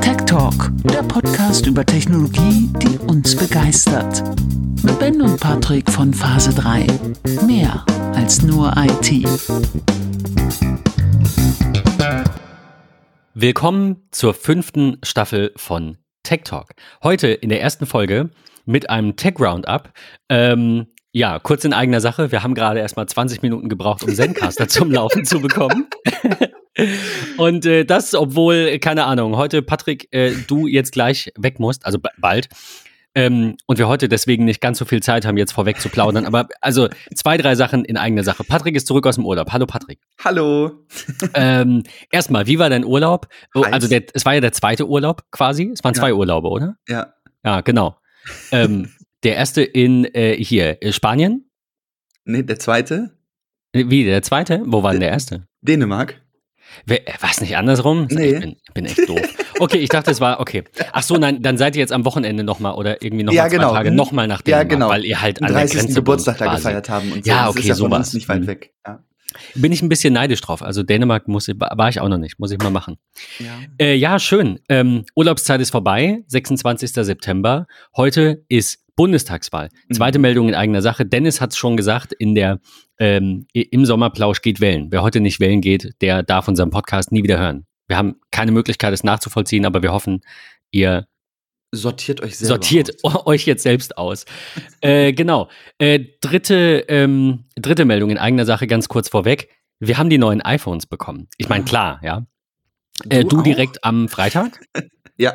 Tech Talk, der Podcast über Technologie, die uns begeistert. Mit Ben und Patrick von Phase 3. Mehr als nur IT. Willkommen zur fünften Staffel von Tech Talk. Heute in der ersten Folge mit einem Tech Roundup. Ähm, ja, kurz in eigener Sache. Wir haben gerade erst mal 20 Minuten gebraucht, um Zencaster zum Laufen zu bekommen. Und äh, das, obwohl, keine Ahnung, heute, Patrick, äh, du jetzt gleich weg musst, also bald. Ähm, und wir heute deswegen nicht ganz so viel Zeit haben, jetzt vorweg zu plaudern. Aber also zwei, drei Sachen in eigener Sache. Patrick ist zurück aus dem Urlaub. Hallo Patrick. Hallo. Ähm, erstmal, wie war dein Urlaub? Oh, Heiß. also der, es war ja der zweite Urlaub quasi. Es waren zwei Ja. Urlaube, oder? Ja. Ja, genau. Ähm, der erste in äh, hier, äh, Spanien. Nee, der zweite? Äh, Wie, der zweite? Wo war denn der erste? Dänemark. War es nicht andersrum? Nee. Ich bin, bin echt doof. Okay, ich dachte, es war, okay. Ach so, nein, dann seid ihr jetzt am Wochenende nochmal oder irgendwie nochmal Ja, zwei genau. Tage Hm. nochmal nach Ja, Dänemark, genau. weil ihr halt an der 30. Grenze Geburtstag wohnt da gefeiert haben und so. Ja, Das okay, ist ja von uns nicht weit Mhm. weg. Ja. Bin ich ein bisschen neidisch drauf. Also Dänemark muss, ich- war ich auch noch nicht, muss ich mal machen. Ja. Äh, ja, schön. Ähm, Urlaubszeit ist vorbei, 26. September. Heute ist Bundestagswahl. Mhm. Zweite Meldung in eigener Sache. Dennis hat es schon gesagt, in der, ähm, im Sommerplausch geht wählen. Wer heute nicht wählen geht, der darf unseren Podcast nie wieder hören. Wir haben keine Möglichkeit, es nachzuvollziehen, aber wir hoffen, ihr Sortiert euch selber sortiert aus. euch jetzt selbst aus. äh, genau. Äh, dritte, ähm, dritte Meldung in eigener Sache, ganz kurz vorweg. Wir haben die neuen iPhones bekommen. Ich meine, klar, ja. Äh, Du direkt am Freitag Ja.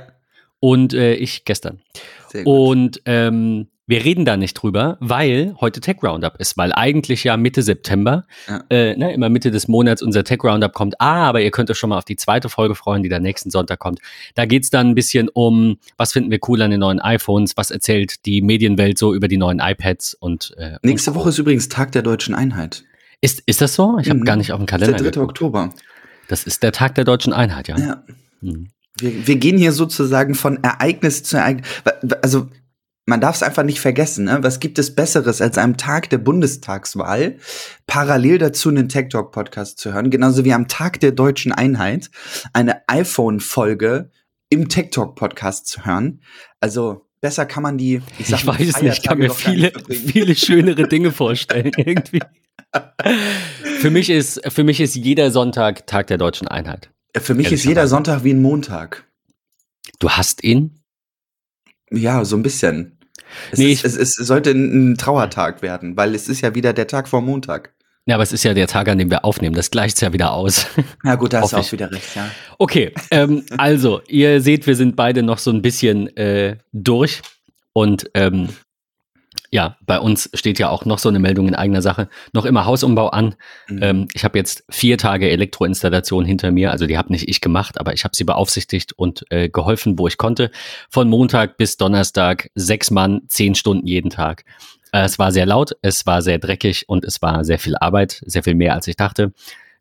Und äh, ich gestern. Sehr gut. Und ähm, wir reden da nicht drüber, weil heute Tech Roundup ist, weil eigentlich ja Mitte September, Ja. äh, ne, immer Mitte des Monats unser Tech Roundup kommt. Ah, aber ihr könnt euch schon mal auf die zweite Folge freuen, die dann nächsten Sonntag kommt. Da geht's dann ein bisschen um, was finden wir cool an den neuen iPhones, was erzählt die Medienwelt so über die neuen iPads und äh, Nächste und Woche ist übrigens Tag der deutschen Einheit. ist, ist das so? Ich habe Mhm. gar nicht auf dem Das ist Kalender. der 3. geguckt. Oktober. Das ist der Tag der deutschen Einheit, ja. Ja. Mhm. Wir, wir gehen hier sozusagen von Ereignis zu Ereignis. Also, man darf es einfach nicht vergessen. Ne? Was gibt es Besseres, als am Tag der Bundestagswahl parallel dazu einen Tech Talk Podcast zu hören? Genauso wie am Tag der deutschen Einheit eine iPhone-Folge im Tech Talk Podcast zu hören. Also, besser kann man die, ich, sag Ich weiß es nicht, ich kann mir viele, viele schönere Dinge vorstellen, irgendwie. Für mich ist, für mich ist jeder Sonntag Tag der deutschen Einheit. Für mich ist jeder. Sonntag wie ein Montag. Du hast ihn? Ja, so ein bisschen. Es, Nee, ist, es, es sollte ein Trauertag werden, weil es ist ja wieder der Tag vor Montag. Ja, aber es ist ja der Tag, an dem wir aufnehmen. Das gleicht ja wieder aus. Ja gut, da hast du Hoffe auch wieder recht, ja. Okay, ähm, also, ihr seht, wir sind beide noch so ein bisschen äh, durch. Und ähm, ja, bei uns steht ja auch noch so eine Meldung in eigener Sache. Noch immer Hausumbau an. Mhm. Ähm, ich habe jetzt vier Tage Elektroinstallation hinter mir. Also die habe nicht ich gemacht, aber ich habe sie beaufsichtigt und äh, geholfen, wo ich konnte. Von Montag bis Donnerstag sechs Mann, zehn Stunden jeden Tag. Äh, es war sehr laut, es war sehr dreckig und es war sehr viel Arbeit, sehr viel mehr als ich dachte.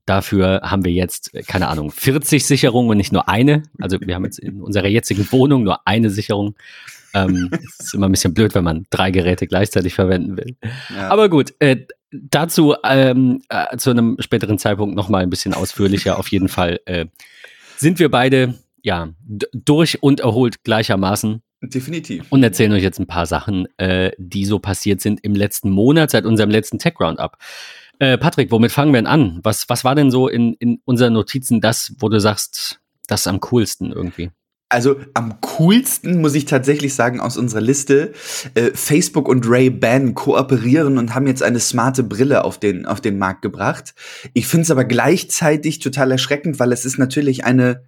Dafür haben wir jetzt, äh, keine Ahnung, 40 Sicherungen und nicht nur eine. Also wir haben jetzt in unserer jetzigen Wohnung nur eine Sicherung. Ähm, es ist immer ein bisschen blöd, wenn man drei Geräte gleichzeitig verwenden will. ja. Aber gut, äh, dazu ähm, äh, zu einem späteren Zeitpunkt nochmal ein bisschen ausführlicher. Auf jeden Fall äh, sind wir beide ja durch und erholt gleichermaßen definitiv. und erzählen euch jetzt ein paar Sachen, äh, die so passiert sind im letzten Monat, seit unserem letzten Tech Roundup. Äh, Patrick, womit fangen wir denn an? Was, was war denn so in, in unseren Notizen das, wo du sagst, das ist am coolsten irgendwie? Also am coolsten muss ich tatsächlich sagen aus unserer Liste, äh, Facebook und Ray-Ban kooperieren und haben jetzt eine smarte Brille auf den, auf den Markt gebracht. Ich finde es aber gleichzeitig total erschreckend, weil es ist natürlich eine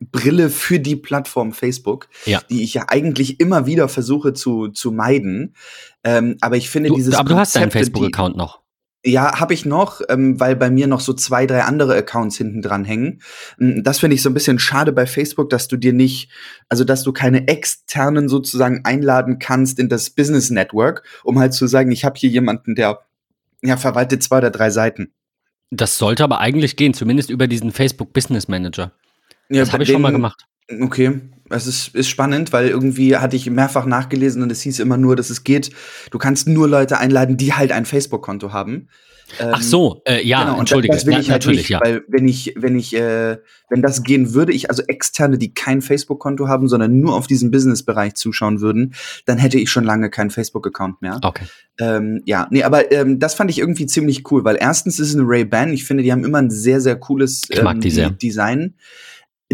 Brille für die Plattform Facebook, Ja. die ich ja eigentlich immer wieder versuche zu, zu meiden. Ähm, aber ich finde Du, dieses aber du hast deinen Konzept, Facebook-Account noch. Ja, habe ich noch, ähm, weil bei mir noch so zwei, drei andere Accounts hinten dran hängen. Mm, Das finde ich so ein bisschen schade bei Facebook, dass du dir nicht, also dass du keine externen sozusagen einladen kannst in das Business Network, um halt zu sagen, ich habe hier jemanden, der ja verwaltet zwei oder drei Seiten. Das sollte aber eigentlich gehen, zumindest über diesen Facebook Business Manager. Ja, Das habe ich schon mal gemacht. Okay, es ist, ist spannend, weil irgendwie hatte ich mehrfach nachgelesen und es hieß immer nur, dass es geht, du kannst nur Leute einladen, die halt ein Facebook-Konto haben. Ach so, äh, ja, genau, entschuldige. Das will ja, ich halt natürlich, nicht, ja. weil wenn ich, wenn ich, äh, wenn das gehen würde, ich also externe, die kein Facebook-Konto haben, sondern nur auf diesen Business-Bereich zuschauen würden, dann hätte ich schon lange keinen Facebook-Account mehr. Okay. Ähm, ja, nee, aber ähm, das fand ich irgendwie ziemlich cool, weil erstens ist es eine Ray-Ban. Ich finde, die haben immer ein sehr, sehr cooles Ich mag ähm, die sehr. Design.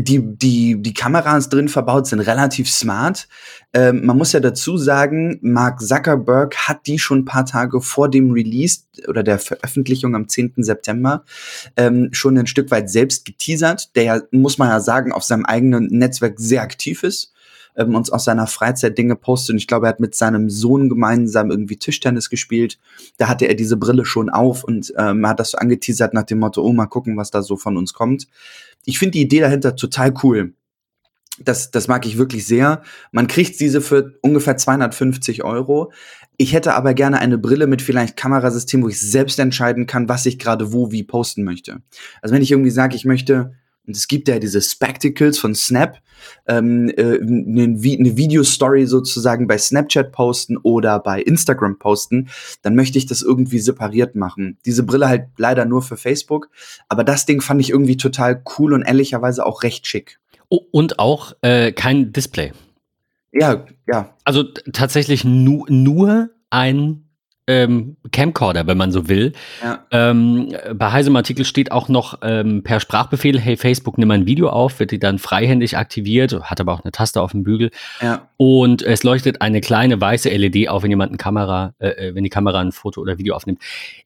Die, die, die Kameras drin verbaut sind relativ smart. Ähm, man muss ja dazu sagen, Mark Zuckerberg hat die schon ein paar Tage vor dem Release oder der Veröffentlichung am 10. September ähm, schon ein Stück weit selbst geteasert, der ja, muss man ja sagen, auf seinem eigenen Netzwerk sehr aktiv ist ähm, uns aus seiner Freizeit Dinge postet. Und ich glaube, er hat mit seinem Sohn gemeinsam irgendwie Tischtennis gespielt. Da hatte er diese Brille schon auf und ähm, hat das so angeteasert nach dem Motto, oh, mal gucken, was da so von uns kommt. Ich finde die Idee dahinter total cool. Das, das mag ich wirklich sehr. Man kriegt diese für ungefähr 250 Euro. Ich hätte aber gerne eine Brille mit vielleicht Kamerasystem, wo ich selbst entscheiden kann, was ich gerade wo wie posten möchte. Also wenn ich irgendwie sage, ich möchte und es gibt ja diese Spectacles von Snap, ähm, äh, eine, Vi eine Videostory sozusagen bei Snapchat posten oder bei Instagram posten, dann möchte ich das irgendwie separiert machen. Diese Brille halt leider nur für Facebook, aber das Ding fand ich irgendwie total cool und ehrlicherweise auch recht schick. Oh, und auch äh, kein Display. Ja, ja. Also tatsächlich nu nur ein ähm, Camcorder, wenn man so will. Ja. Ähm, bei Heisem Artikel steht auch noch ähm, per Sprachbefehl, hey Facebook, nimm ein Video auf, wird die dann freihändig aktiviert, hat aber auch eine Taste auf dem Bügel. Ja. Und es leuchtet eine kleine weiße LED auf, wenn jemand eine Kamera, äh, wenn die Kamera ein Foto oder Video aufnimmt.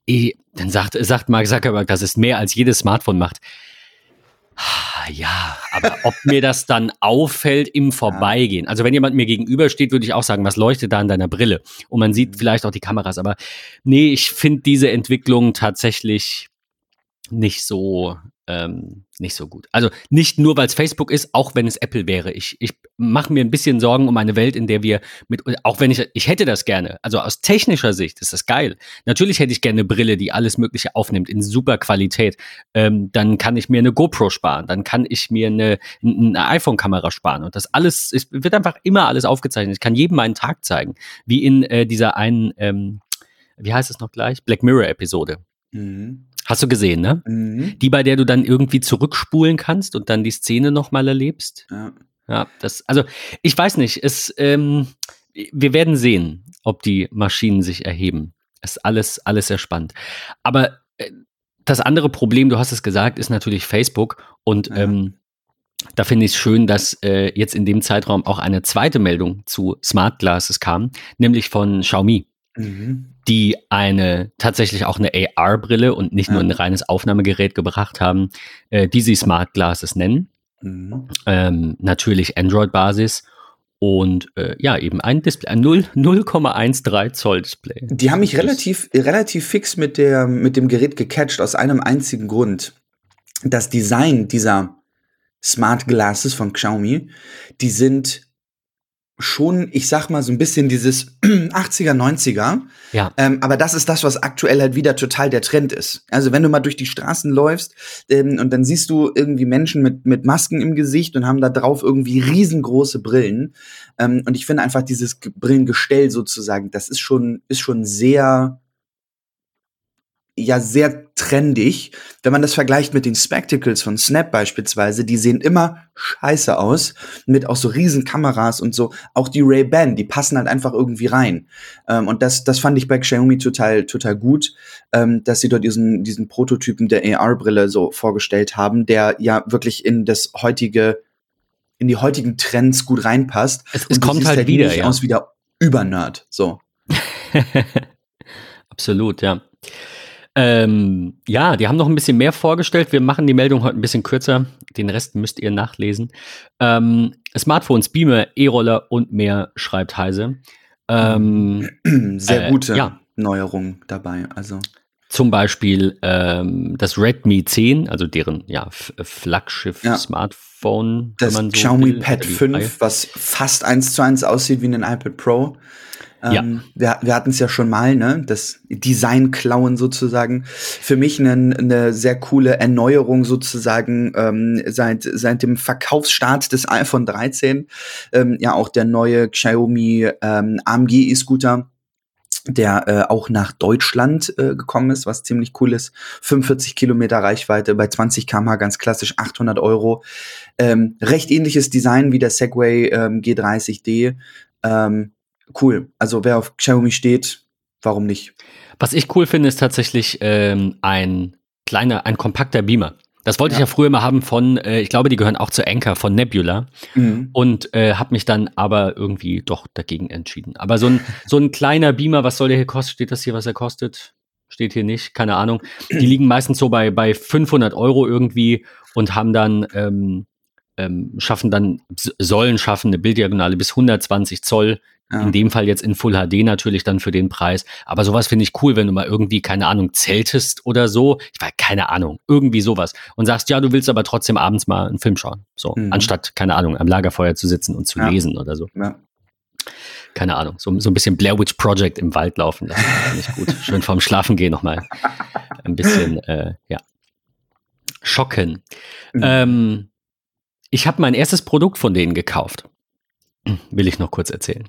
Eh, dann sagt, sagt Mark Zuckerberg, dass es mehr als jedes Smartphone macht. Ah, Ja, aber ob mir das dann auffällt im Vorbeigehen. Also wenn jemand mir gegenübersteht, würde ich auch sagen, was leuchtet da in deiner Brille? Und man sieht vielleicht auch die Kameras. Aber nee, ich finde diese Entwicklung tatsächlich nicht so, ähm, nicht so gut. Also nicht nur, weil es Facebook ist, auch wenn es Apple wäre. Ich, ich mache mir ein bisschen Sorgen um eine Welt, in der wir mit, auch wenn ich, ich hätte das gerne. Also aus technischer Sicht ist das geil. Natürlich hätte ich gerne eine Brille, die alles Mögliche aufnimmt in super Qualität. Ähm, dann kann ich mir eine GoPro sparen. Dann kann ich mir eine, eine iPhone-Kamera sparen. Und das alles, es wird einfach immer alles aufgezeichnet. Ich kann jedem meinen Tag zeigen. Wie in äh, dieser einen, ähm, wie heißt es noch gleich? Black Mirror-Episode. Mhm. Hast du gesehen, ne? Mhm. Die, bei der du dann irgendwie zurückspulen kannst und dann die Szene nochmal erlebst. Ja. Ja, das, also ich weiß nicht, es, ähm, wir werden sehen, ob die Maschinen sich erheben. Es ist alles, alles sehr spannend. Aber äh, das andere Problem, du hast es gesagt, ist natürlich Facebook. Und Ja. ähm, da finde ich es schön, dass äh, jetzt in dem Zeitraum auch eine zweite Meldung zu Smart Glasses kam, nämlich von Xiaomi Mhm. die eine tatsächlich auch eine AR-Brille und nicht nur ein reines Aufnahmegerät gebracht haben, äh, die sie Smart Glasses nennen. Mhm. Ähm, natürlich Android-Basis und äh, ja, eben ein Display, ein 0 0,13 Zoll Display. Die haben mich Das- relativ, relativ fix mit, der, mit dem Gerät gecatcht, aus einem einzigen Grund. Das Design dieser Smart Glasses von Xiaomi, die sind schon, ich sag mal, so ein bisschen dieses 80er, 90er. Ja. Ähm, aber das ist das, was aktuell halt wieder total der Trend ist. Also wenn du mal durch die Straßen läufst ähm, und dann siehst du irgendwie Menschen mit, mit Masken im Gesicht und haben da drauf irgendwie riesengroße Brillen. Ähm, und ich finde einfach dieses Ge- Brillengestell sozusagen, das ist schon, ist schon sehr, ja, sehr trendig. Wenn man das vergleicht mit den Spectacles von Snap beispielsweise, die sehen immer scheiße aus, mit auch so riesen Kameras und so. Auch die Ray-Ban, die passen halt einfach irgendwie rein. Ähm, und das, das fand ich bei Xiaomi total, total gut, ähm, dass sie dort diesen, diesen Prototypen der AR-Brille so vorgestellt haben, der ja wirklich in das heutige, in die heutigen Trends gut reinpasst. Es, es kommt siehst halt wieder, nicht ja. aus wie der Übernerd, so. Absolut, ja. Ähm, ja, die haben noch ein bisschen mehr vorgestellt. Wir machen die Meldung heute ein bisschen kürzer. Den Rest müsst ihr nachlesen. Ähm, Smartphones, Beamer, E-Roller und mehr, schreibt Heise. Ähm, Sehr Äh, gute ja. Neuerung dabei, also. zum Beispiel ähm, das Redmi 10, also deren ja, F- Ja. Flaggschiff-Smartphone. Das so Xiaomi will, Pad die 5, Reihe. was fast eins zu eins aussieht wie ein iPad Pro. Ja. Ähm, Wir, wir hatten es ja schon mal, ne? Das Design-Klauen sozusagen. Für mich eine ne sehr coole Erneuerung sozusagen ähm, seit, seit dem Verkaufsstart des iPhone 13. Ähm, ja, auch der neue Xiaomi ähm, AMG E-Scooter der äh, auch nach Deutschland äh, gekommen ist, was ziemlich cool ist. 45 Kilometer Reichweite bei 20 km/h, ganz klassisch 800 Euro. Ähm, recht ähnliches Design wie der Segway ähm, G30D. Ähm, cool. Also wer auf Xiaomi steht, warum nicht? Was ich cool finde, ist tatsächlich ähm, ein kleiner, ein kompakter Beamer. Das wollte ja. ich ja früher mal haben von, äh, ich glaube, die gehören auch zu Anchor von Nebula mhm. und äh, habe mich dann aber irgendwie doch dagegen entschieden. Aber so ein, so ein kleiner Beamer, was soll der hier kosten? Steht das hier, was er kostet? Steht hier nicht, keine Ahnung. Die liegen meistens so bei, bei 500 Euro irgendwie und haben dann, ähm, ähm, schaffen dann, sollen schaffen eine Bilddiagonale bis 120 Zoll ja. In dem Fall jetzt in Full HD natürlich dann für den Preis. Aber sowas finde ich cool, wenn du mal irgendwie, keine Ahnung, zeltest oder so. Ich war keine Ahnung, irgendwie sowas. Und sagst, ja, du willst aber trotzdem abends mal einen Film schauen. So, mhm. anstatt, keine Ahnung, am Lagerfeuer zu sitzen und zu ja. lesen oder so. Ja. Keine Ahnung, so, so ein bisschen Blair Witch Project im Wald laufen. Das finde ich gut. Schön vorm Schlafen gehen nochmal. Ein bisschen, äh, ja. Schocken. Mhm. Ähm, ich habe mein erstes Produkt von denen gekauft. Will ich noch kurz erzählen.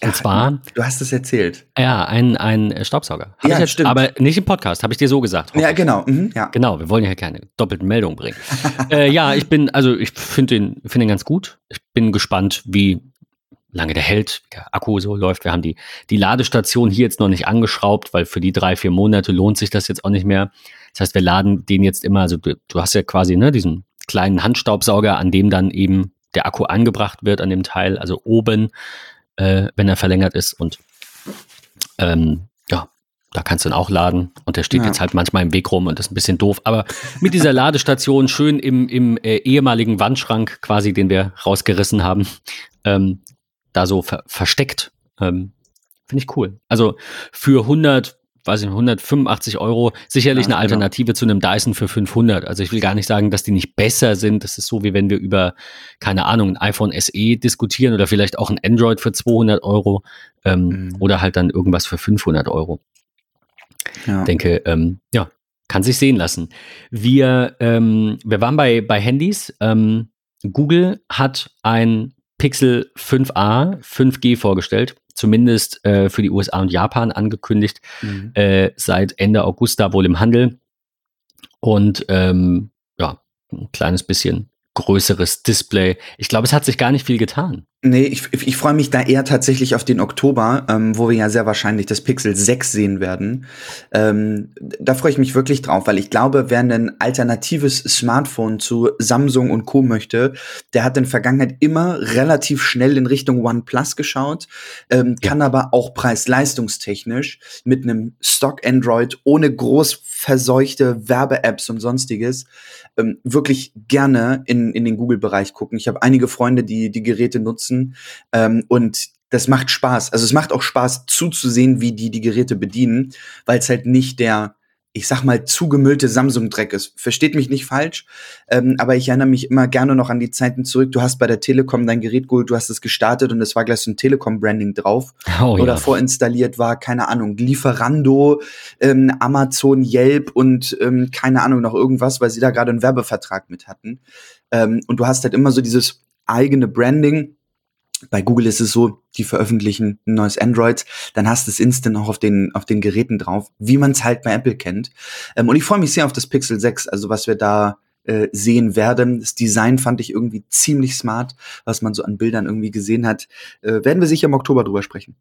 Und zwar. Du hast es erzählt. Ja, ein, ein Staubsauger. Hab ja, jetzt, stimmt. Aber nicht im Podcast, habe ich dir so gesagt. Ja, genau. Mhm, ja. Genau, wir wollen ja keine doppelten Meldungen bringen. äh, ja, ich bin, also ich finde den, find den ganz gut. Ich bin gespannt, wie lange der hält, wie der Akku so läuft. Wir haben die, die Ladestation hier jetzt noch nicht angeschraubt, weil für die drei, vier Monate lohnt sich das jetzt auch nicht mehr. Das heißt, wir laden den jetzt immer, also du, du hast ja quasi ne, diesen kleinen Handstaubsauger, an dem dann eben der Akku angebracht wird, an dem Teil, also oben äh, wenn er verlängert ist. Und ähm, ja, da kannst du ihn auch laden. Und der steht ja. jetzt halt manchmal im Weg rum und ist ein bisschen doof. Aber mit dieser Ladestation schön im, im äh, ehemaligen Wandschrank quasi, den wir rausgerissen haben, ähm, da so ver versteckt. Ähm, Finde ich cool. Also für 100, weiß ich 185 Euro, sicherlich ja, eine genau. Alternative genau. zu einem Dyson für 500. Also ich will gar nicht sagen, dass die nicht besser sind. Das ist so, wie wenn wir über, keine Ahnung, ein iPhone SE diskutieren oder vielleicht auch ein Android für 200 Euro ähm, mhm. oder halt dann irgendwas für 500 Euro. Ja. Denke, ähm, ja, kann sich sehen lassen. Wir, ähm, wir waren bei, bei Handys. Ähm, Google hat ein Pixel 5a 5G vorgestellt zumindest äh, für die USA und Japan angekündigt, mhm. äh, seit Ende August da wohl im Handel. Und ähm, ja, ein kleines bisschen größeres Display. Ich glaube, es hat sich gar nicht viel getan. Nee, ich, ich freue mich da eher tatsächlich auf den Oktober, ähm, wo wir ja sehr wahrscheinlich das Pixel 6 sehen werden. Ähm, da freue ich mich wirklich drauf, weil ich glaube, wer ein alternatives Smartphone zu Samsung und Co. möchte, der hat in der Vergangenheit immer relativ schnell in Richtung OnePlus geschaut, ähm, ja. kann aber auch preis-leistungstechnisch mit einem Stock Android ohne groß verseuchte Werbe-Apps und sonstiges ähm, wirklich gerne in, in den Google-Bereich gucken. Ich habe einige Freunde, die die Geräte nutzen nutzen. Ähm, und das macht Spaß. Also es macht auch Spaß zuzusehen, wie die die Geräte bedienen, weil es halt nicht der, ich sag mal, zugemüllte Samsung-Dreck ist. Versteht mich nicht falsch, ähm, aber ich erinnere mich immer gerne noch an die Zeiten zurück. Du hast bei der Telekom dein Gerät geholt, du hast es gestartet und es war gleich so ein Telekom-Branding drauf. Oh, oder ja. vorinstalliert war, keine Ahnung, Lieferando, ähm, Amazon, Yelp und ähm, keine Ahnung, noch irgendwas, weil sie da gerade einen Werbevertrag mit hatten. Ähm, und du hast halt immer so dieses eigene Branding bei Google ist es so, die veröffentlichen ein neues Android, dann hast du es instant auch auf den, auf den Geräten drauf, wie man es halt bei Apple kennt. Ähm, und ich freue mich sehr auf das Pixel 6, also was wir da äh, sehen werden. Das Design fand ich irgendwie ziemlich smart, was man so an Bildern irgendwie gesehen hat. Äh, werden wir sicher im Oktober drüber sprechen.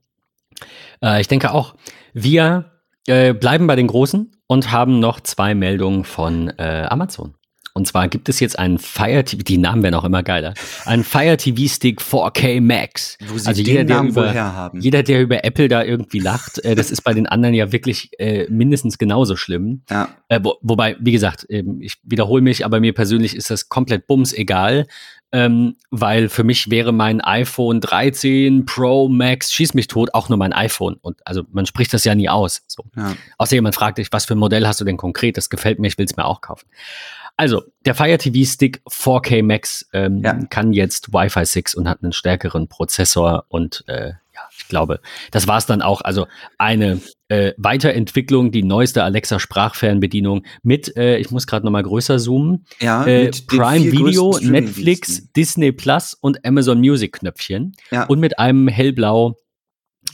Äh, ich denke auch. Wir äh, bleiben bei den Großen und haben noch zwei Meldungen von äh, Amazon. Und zwar gibt es jetzt einen Fire TV, die Namen werden auch immer geiler, einen Fire TV Stick 4K Max. Wo sie also jeder, der über, haben. jeder, der über Apple da irgendwie lacht, äh, das ist bei den anderen ja wirklich äh, mindestens genauso schlimm. Ja. Äh, wo, wobei, wie gesagt, ähm, ich wiederhole mich, aber mir persönlich ist das komplett bums egal. Ähm, weil für mich wäre mein iPhone 13 Pro Max, schieß mich tot, auch nur mein iPhone. Und also man spricht das ja nie aus. So. Ja. Außer jemand fragt dich, was für ein Modell hast du denn konkret? Das gefällt mir, ich will es mir auch kaufen. Also, der Fire TV Stick 4K Max ähm, ja. kann jetzt Wi-Fi 6 und hat einen stärkeren Prozessor und äh, ja, ich glaube, das war es dann auch. Also eine äh, Weiterentwicklung, die neueste Alexa Sprachfernbedienung mit, äh, ich muss gerade noch mal größer zoomen, ja, äh, Prime Video, Netflix, Disney Plus und Amazon Music Knöpfchen ja. und mit einem hellblau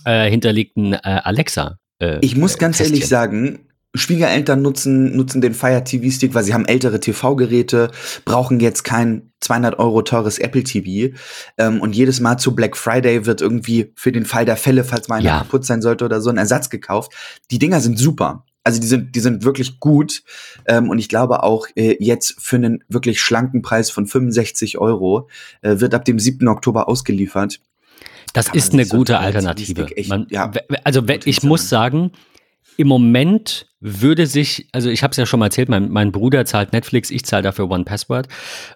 äh, hinterlegten äh, Alexa. Äh, ich muss ganz Kästchen. ehrlich sagen, Schwiegereltern nutzen, nutzen den Fire TV Stick, weil sie haben ältere TV-Geräte, brauchen jetzt kein 200 Euro teures Apple TV. Ähm, und jedes Mal zu Black Friday wird irgendwie für den Fall der Fälle, falls mal einer Ja. kaputt sein sollte oder so, ein Ersatz gekauft. Die Dinger sind super. Also die sind, die sind wirklich gut. Ähm, und ich glaube auch äh, jetzt für einen wirklich schlanken Preis von 65 Euro äh, wird ab dem 7. Oktober ausgeliefert. Das kann ist eine gute Alternative. Echt- Man, ja, also ich muss sagen, im Moment würde sich, also ich habe es ja schon mal erzählt, mein, mein Bruder zahlt Netflix, ich zahle dafür One Password.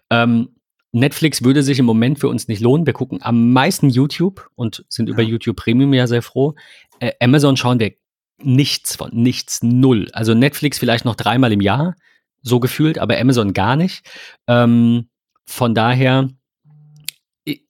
Ähm, Netflix würde sich im Moment für uns nicht lohnen. Wir gucken am meisten YouTube und sind über Ja. YouTube Premium ja sehr froh. Äh, Amazon schauen wir nichts von, nichts, null. Also Netflix vielleicht noch dreimal im Jahr, so gefühlt, aber Amazon gar nicht. Ähm, von daher,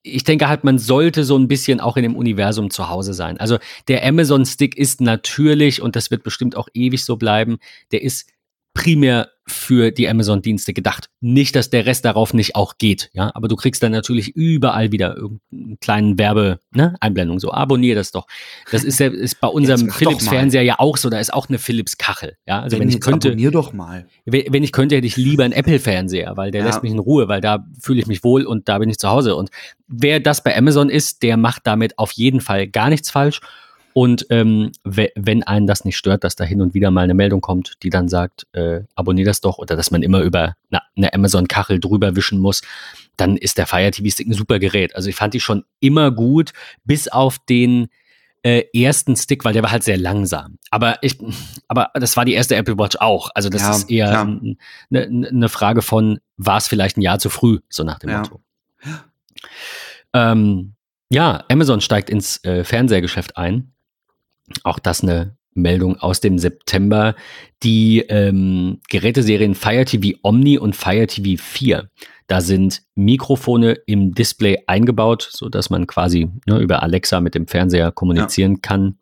ich- denke halt, man sollte so ein bisschen auch in dem Universum zu Hause sein. Also der Amazon Stick ist natürlich, und das wird bestimmt auch ewig so bleiben, der ist primär für die Amazon-Dienste gedacht. Nicht, dass der Rest darauf nicht auch geht, ja, aber du kriegst dann natürlich überall wieder irgendeinen kleinen Werbe, ne, so abonnier das doch. Das ist ja, ist bei unserem. Philips-Fernseher ja auch so, da ist auch eine Philips-Kachel, ja. Also wenn ich jetzt könnte, abonnier doch mal. wenn wenn ich könnte, hätte ich lieber einen Apple-Fernseher, weil der Ja. lässt mich in Ruhe, weil da fühle ich mich wohl und da bin ich zu Hause. Und wer das bei Amazon ist, der macht damit auf jeden Fall gar nichts falsch. Und ähm, we- wenn einen das nicht stört, dass da hin und wieder mal eine Meldung kommt, die dann sagt, äh, abonnier das doch, oder dass man immer über na, eine Amazon-Kachel drüber wischen muss, dann ist der Fire TV Stick ein super Gerät. Also ich fand die schon immer gut, bis auf den äh, ersten Stick, weil der war halt sehr langsam. Aber ich, aber das war die erste Apple Watch auch. Also das Ja, ist eher eine ne Frage von, war es vielleicht ein Jahr zu früh, so nach dem Ja. Motto. Ähm, ja, Amazon steigt ins äh, Fernsehergeschäft ein. Auch das eine Meldung aus dem September. Die ähm, Geräteserien Fire TV Omni und Fire TV 4. Da sind Mikrofone im Display eingebaut, so dass man quasi ne, über Alexa mit dem Fernseher kommunizieren kann.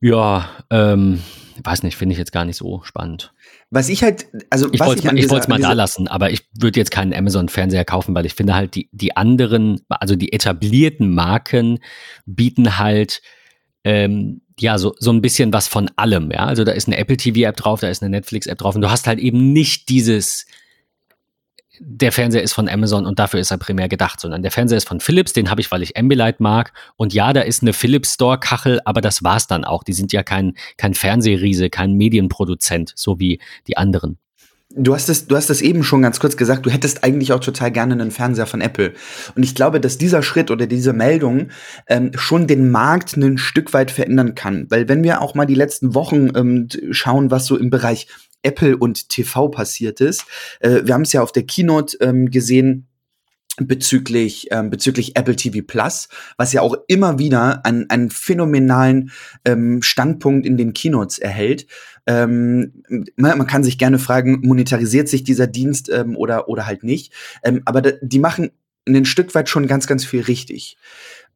Ja, ähm, weiß nicht, finde ich jetzt gar nicht so spannend. Was ich halt, also Ich wollte es mal, da lassen, aber ich würde jetzt keinen Amazon-Fernseher kaufen, weil ich finde halt, die, die anderen, also die etablierten Marken bieten halt ähm, ja so, so ein bisschen was von allem. Ja? Also da ist eine Apple TV-App drauf, da ist eine Netflix-App drauf und du hast halt eben nicht dieses der Fernseher ist von Amazon und dafür ist er primär gedacht, sondern der Fernseher ist von Philips, den habe ich, weil ich Ambilight mag. Und ja, da ist eine Philips Store Kachel, aber das war's dann auch. Die sind ja kein, kein Fernsehriese, kein Medienproduzent, so wie die anderen. Du hast es, du hast es eben schon ganz kurz gesagt, du hättest eigentlich auch total gerne einen Fernseher von Apple. Und ich glaube, dass dieser Schritt oder diese Meldung ähm, schon den Markt ein Stück weit verändern kann. Weil wenn wir auch mal die letzten Wochen ähm, schauen, was so im Bereich Apple und TV passiert ist, äh, wir haben es ja auf der Keynote ähm, gesehen, bezüglich, ähm, bezüglich Apple TV Plus, was ja auch immer wieder einen, einen phänomenalen ähm, Standpunkt in den Keynotes erhält. Ähm, man kann sich gerne fragen, monetarisiert sich dieser Dienst ähm, oder, oder halt nicht. Ähm, aber die machen ein Stück weit schon ganz, ganz viel richtig.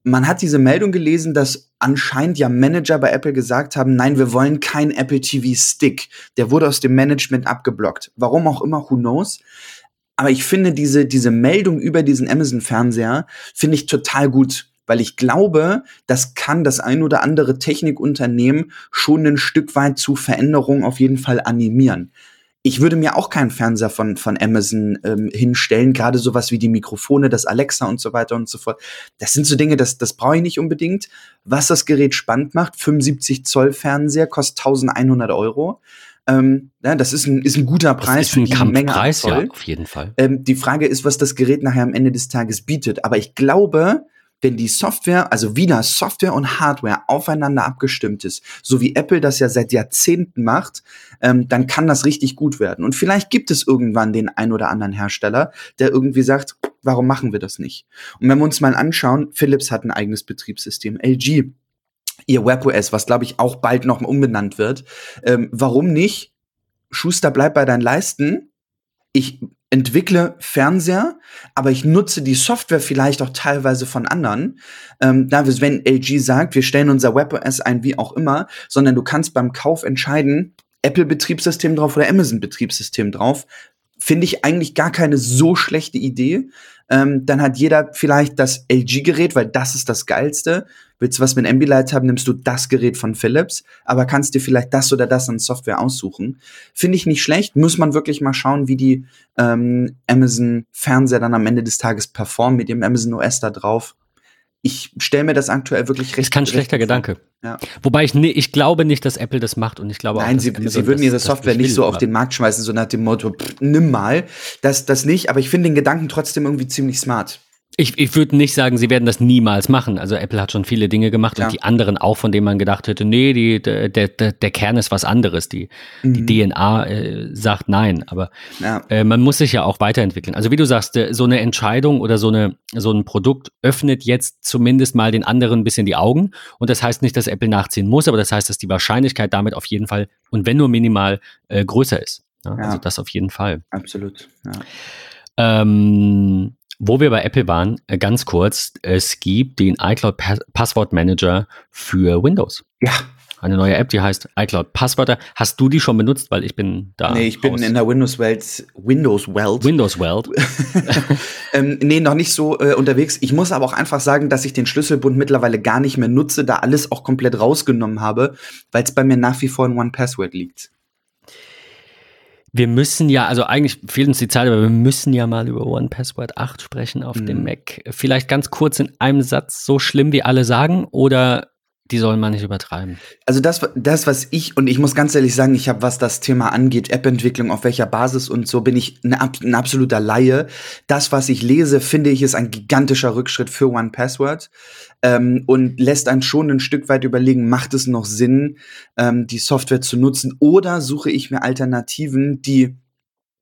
Man hat diese Meldung gelesen, dass anscheinend ja Manager bei Apple gesagt haben, nein, wir wollen kein Apple TV Stick. Der wurde aus dem Management abgeblockt. Warum auch immer, who knows. Aber ich finde diese, diese Meldung über diesen Amazon-Fernseher, finde ich total gut, weil ich glaube, das kann das ein oder andere Technikunternehmen schon ein Stück weit zu Veränderungen auf jeden Fall animieren. Ich würde mir auch keinen Fernseher von, von Amazon ähm, hinstellen, gerade sowas wie die Mikrofone, das Alexa und so weiter und so fort. Das sind so Dinge, das, das brauche ich nicht unbedingt. Was das Gerät spannend macht, 75 Zoll Fernseher, kostet 1100 Euro. Ähm, ja, das ist ein, ist ein guter Preis das ist ein Kampfpreis, ja, auf jeden Fall. Ähm, die Frage ist, was das Gerät nachher am Ende des Tages bietet. Aber ich glaube, wenn die Software, also wieder Software und Hardware aufeinander abgestimmt ist, so wie Apple das ja seit Jahrzehnten macht, ähm, dann kann das richtig gut werden. Und vielleicht gibt es irgendwann den ein oder anderen Hersteller, der irgendwie sagt, warum machen wir das nicht? Und wenn wir uns mal anschauen, Philips hat ein eigenes Betriebssystem, LG ihr WebOS, was glaube ich auch bald noch umbenannt wird. Ähm, warum nicht? Schuster, bleib bei deinen Leisten. Ich entwickle Fernseher, aber ich nutze die Software vielleicht auch teilweise von anderen. Ähm, da, wenn LG sagt, wir stellen unser WebOS ein, wie auch immer, sondern du kannst beim Kauf entscheiden, Apple-Betriebssystem drauf oder Amazon-Betriebssystem drauf. Finde ich eigentlich gar keine so schlechte Idee. Ähm, dann hat jeder vielleicht das LG-Gerät, weil das ist das geilste. Willst du was mit Ambilight haben, nimmst du das Gerät von Philips, aber kannst dir vielleicht das oder das an Software aussuchen. Finde ich nicht schlecht. Muss man wirklich mal schauen, wie die ähm, Amazon Fernseher dann am Ende des Tages performen mit dem Amazon OS da drauf ich stelle mir das aktuell wirklich recht. Ist kein schlechter Gedanke. Ja. Wobei ich, ne, ich glaube nicht, dass Apple das macht und ich glaube Nein, auch, sie, sie würden ihre Software nicht so auf den Markt schmeißen, so nach dem Motto, pff, nimm mal. Das, das nicht, aber ich finde den Gedanken trotzdem irgendwie ziemlich smart. Ich, ich würde nicht sagen, sie werden das niemals machen. Also Apple hat schon viele Dinge gemacht ja. und die anderen auch, von denen man gedacht hätte, nee, die, der, der, der Kern ist was anderes. Die, mhm. die DNA äh, sagt nein. Aber ja. äh, man muss sich ja auch weiterentwickeln. Also wie du sagst, äh, so eine Entscheidung oder so, eine, so ein Produkt öffnet jetzt zumindest mal den anderen ein bisschen die Augen. Und das heißt nicht, dass Apple nachziehen muss, aber das heißt, dass die Wahrscheinlichkeit damit auf jeden Fall und wenn nur minimal äh, größer ist. Ja, also das auf jeden Fall. Absolut. Ähm, wo wir bei Apple waren, äh, ganz kurz, es gibt den iCloud Passwort Manager für Windows. Ja. Eine neue App, die heißt iCloud Passwörter. Hast du die schon benutzt? Weil ich bin da. Nee, ich bin raus. in der Windows-Welt. Windows-Welt. Windows-Welt. ähm, nee, noch nicht so äh, unterwegs. Ich muss aber auch einfach sagen, dass ich den Schlüsselbund mittlerweile gar nicht mehr nutze, da alles auch komplett rausgenommen habe, weil es bei mir nach wie vor in One Password liegt wir müssen ja, also eigentlich fehlt uns die Zeit, aber wir müssen ja mal über One Password 8 sprechen auf mhm. dem Mac. Vielleicht ganz kurz in einem Satz, so schlimm wie alle sagen, oder die sollen man nicht übertreiben. Also das, das, was ich, und ich muss ganz ehrlich sagen, ich habe, was das Thema angeht, App-Entwicklung, auf welcher Basis und so, bin ich ein, ein, absoluter Laie. Das, was ich lese, finde ich, ist ein gigantischer Rückschritt für One Password ähm, und lässt einen schon ein Stück weit überlegen, macht es noch Sinn, ähm, die Software zu nutzen oder suche ich mir Alternativen, die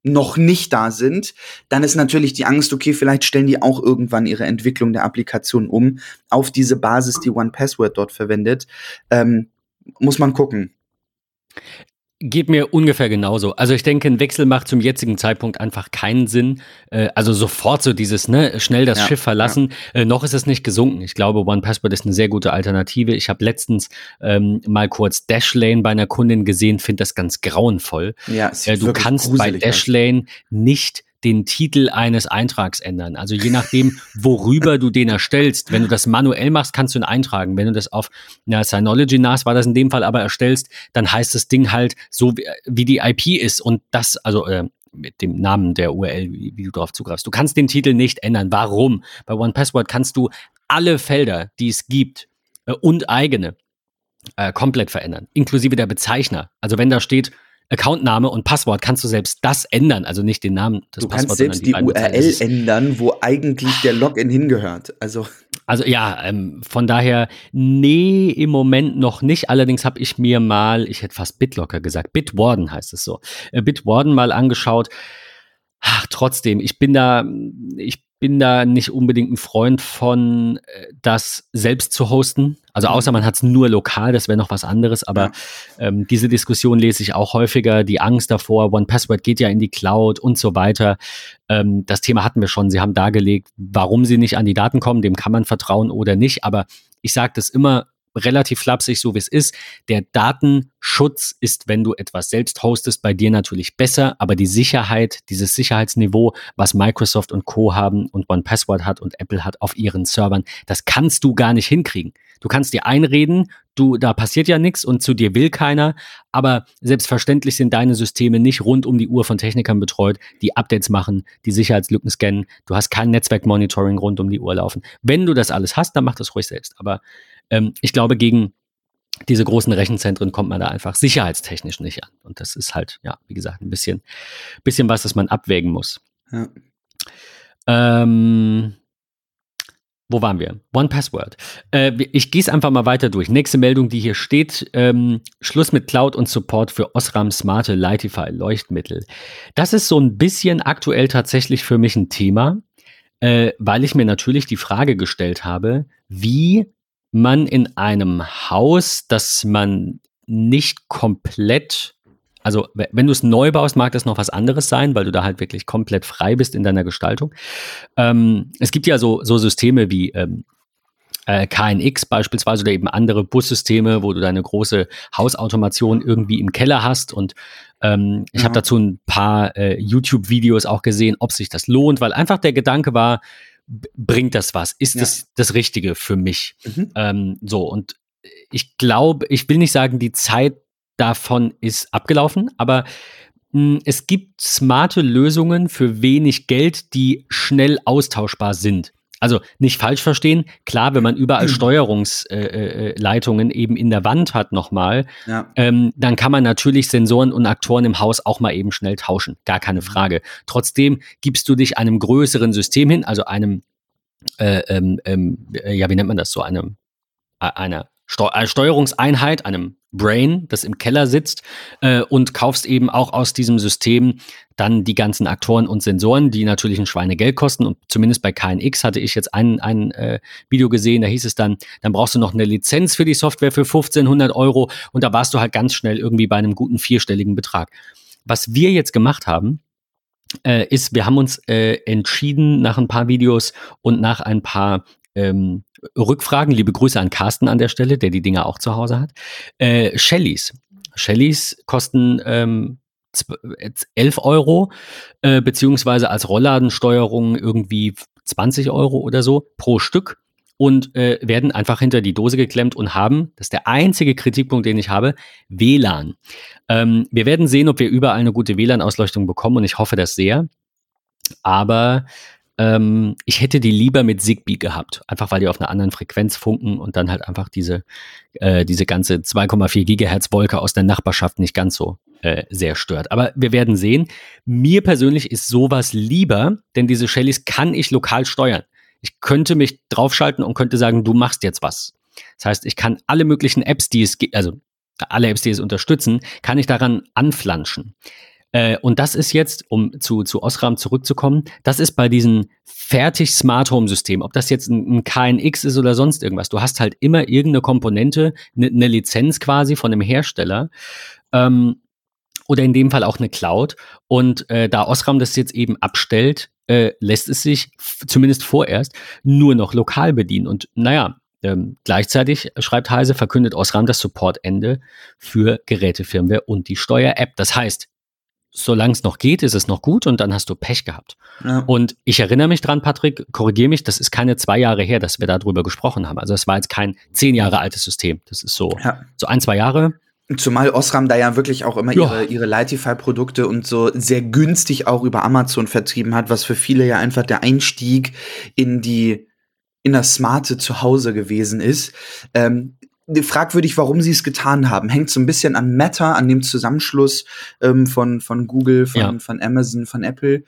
noch nicht da sind, dann ist natürlich die Angst, okay, vielleicht stellen die auch irgendwann ihre Entwicklung der Applikation um auf diese Basis, die One Password dort verwendet. Ähm, muss man gucken. Geht mir ungefähr genauso. Also ich denke, ein Wechsel macht zum jetzigen Zeitpunkt einfach keinen Sinn. Äh, also sofort so dieses, ne, schnell das ja, Schiff verlassen. Ja. Äh, noch ist es nicht gesunken. Ich glaube, One Password ist eine sehr gute Alternative. Ich habe letztens ähm, mal kurz Dashlane bei einer Kundin gesehen, finde das ganz grauenvoll. Ja, äh, du kannst bei Dashlane nicht den Titel eines Eintrags ändern. Also je nachdem, worüber du den erstellst. Wenn du das manuell machst, kannst du ihn eintragen. Wenn du das auf na, Synology NAS war das in dem Fall aber erstellst, dann heißt das Ding halt so, wie, wie die IP ist und das, also äh, mit dem Namen der URL, wie, wie du darauf zugreifst. Du kannst den Titel nicht ändern. Warum? Bei OnePassword kannst du alle Felder, die es gibt äh, und eigene, äh, komplett verändern, inklusive der Bezeichner. Also wenn da steht Accountname und Passwort kannst du selbst das ändern, also nicht den Namen des du Passworts. Du kannst selbst die, die URL ändern, wo eigentlich der Login hingehört. Also also ja, ähm, von daher, nee, im Moment noch nicht. Allerdings habe ich mir mal, ich hätte fast BitLocker gesagt, Bitwarden heißt es so, äh, Bitwarden mal angeschaut. Ach, trotzdem, ich bin da, ich bin da nicht unbedingt ein Freund von, äh, das selbst zu hosten. Also außer man hat es nur lokal, das wäre noch was anderes. Aber ja. ähm, diese Diskussion lese ich auch häufiger. Die Angst davor, One Password geht ja in die Cloud und so weiter. Ähm, das Thema hatten wir schon. Sie haben dargelegt, warum sie nicht an die Daten kommen. Dem kann man vertrauen oder nicht. Aber ich sage das immer relativ flapsig, so wie es ist. Der Datenschutz ist, wenn du etwas selbst hostest, bei dir natürlich besser, aber die Sicherheit, dieses Sicherheitsniveau, was Microsoft und Co. haben und OnePassword hat und Apple hat auf ihren Servern, das kannst du gar nicht hinkriegen. Du kannst dir einreden, du, da passiert ja nichts und zu dir will keiner, aber selbstverständlich sind deine Systeme nicht rund um die Uhr von Technikern betreut, die Updates machen, die Sicherheitslücken scannen. Du hast kein Netzwerkmonitoring rund um die Uhr laufen. Wenn du das alles hast, dann mach das ruhig selbst. Aber ähm, ich glaube, gegen diese großen Rechenzentren kommt man da einfach sicherheitstechnisch nicht an. Und das ist halt, ja, wie gesagt, ein bisschen, bisschen was, das man abwägen muss. Ja. Ähm, wo waren wir? One Password. Äh, ich gehe es einfach mal weiter durch. Nächste Meldung, die hier steht: ähm, Schluss mit Cloud und Support für Osram smarte Lightify Leuchtmittel. Das ist so ein bisschen aktuell tatsächlich für mich ein Thema, äh, weil ich mir natürlich die Frage gestellt habe, wie man in einem Haus, das man nicht komplett, also wenn du es neu baust, mag das noch was anderes sein, weil du da halt wirklich komplett frei bist in deiner Gestaltung. Ähm, es gibt ja so, so Systeme wie ähm, äh, KNX beispielsweise oder eben andere Bussysteme, wo du deine große Hausautomation irgendwie im Keller hast. Und ähm, ich ja. habe dazu ein paar äh, YouTube-Videos auch gesehen, ob sich das lohnt, weil einfach der Gedanke war, bringt das was? Ist Ja. das das Richtige für mich? Mhm. Ähm, so, und ich glaube, ich will nicht sagen, die Zeit davon ist abgelaufen, aber mh, es gibt smarte Lösungen für wenig Geld, die schnell austauschbar sind. Also nicht falsch verstehen, klar, wenn man überall Steuerungsleitungen äh, äh, Leitungen eben in der Wand hat nochmal, Ja. ähm, dann kann man natürlich Sensoren und Aktoren im Haus auch mal eben schnell tauschen. Gar keine Frage. Trotzdem gibst du dich einem größeren System hin, also einem, äh, ähm, ähm, äh, ja, wie nennt man das so, einem, äh, einer Steu äh, Steuerungseinheit, einem Brain, das im Keller sitzt, äh, und kaufst eben auch aus diesem System dann die ganzen Aktoren und Sensoren, die natürlich ein Schweinegeld kosten. Und zumindest bei KNX hatte ich jetzt ein, ein äh, Video gesehen, da hieß es dann, dann brauchst du noch eine Lizenz für die Software für 1500 Euro und da warst du halt ganz schnell irgendwie bei einem guten vierstelligen Betrag. Was wir jetzt gemacht haben, äh, ist, wir haben uns äh, entschieden nach ein paar Videos und nach ein paar ähm, Rückfragen, liebe Grüße an Carsten an der Stelle, der die Dinger auch zu Hause hat, äh, Shellys. Shellys kosten ähm, zw- jetzt 11 Euro, äh, beziehungsweise als Rollladensteuerung irgendwie 20 Euro oder so pro Stück und äh, werden einfach hinter die Dose geklemmt und haben, das ist der einzige Kritikpunkt, den ich habe, WLAN. Ähm, wir werden sehen, ob wir überall eine gute WLAN-Ausleuchtung bekommen und ich hoffe das sehr. Aber ähm, ich hätte die lieber mit Zigbee gehabt, einfach weil die auf einer anderen Frequenz funken und dann halt einfach diese, äh, diese ganze 2,4 Gigahertz Wolke aus der Nachbarschaft nicht ganz so äh, sehr stört. Aber wir werden sehen. Mir persönlich ist sowas lieber, denn diese Shellys kann ich lokal steuern. Ich könnte mich draufschalten und könnte sagen, du machst jetzt was. Das heißt, ich kann alle möglichen Apps, die es gibt, also alle Apps, die es unterstützen, kann ich daran anflanschen. Äh, und das ist jetzt, um zu, zu Osram zurückzukommen, das ist bei diesen fertig Smart Home System, ob das jetzt ein, ein KNX ist oder sonst irgendwas. Du hast halt immer irgendeine Komponente, eine ne Lizenz quasi von dem Hersteller. Ähm, oder in dem Fall auch eine Cloud. Und äh, da Osram das jetzt eben abstellt, äh, lässt es sich zumindest vorerst nur noch lokal bedienen. Und naja, ähm, gleichzeitig schreibt Heise, verkündet Osram das Supportende für Gerätefirmware und die Steuer-App. Das heißt, solange es noch geht, ist es noch gut und dann hast du Pech gehabt. Ja. Und ich erinnere mich dran, Patrick, korrigiere mich, das ist keine zwei Jahre her, dass wir darüber gesprochen haben. Also es war jetzt kein zehn Jahre altes System. Das ist so, ja. so ein, zwei Jahre. Zumal Osram da ja wirklich auch immer Ja. ihre, ihre Lightify-Produkte und so sehr günstig auch über Amazon vertrieben hat, was für viele ja einfach der Einstieg in die in das smarte Zuhause gewesen ist. Ähm, fragwürdig, warum sie es getan haben. Hängt so ein bisschen an Meta, an dem Zusammenschluss ähm, von, von Google, von, Ja. von Amazon, von Apple.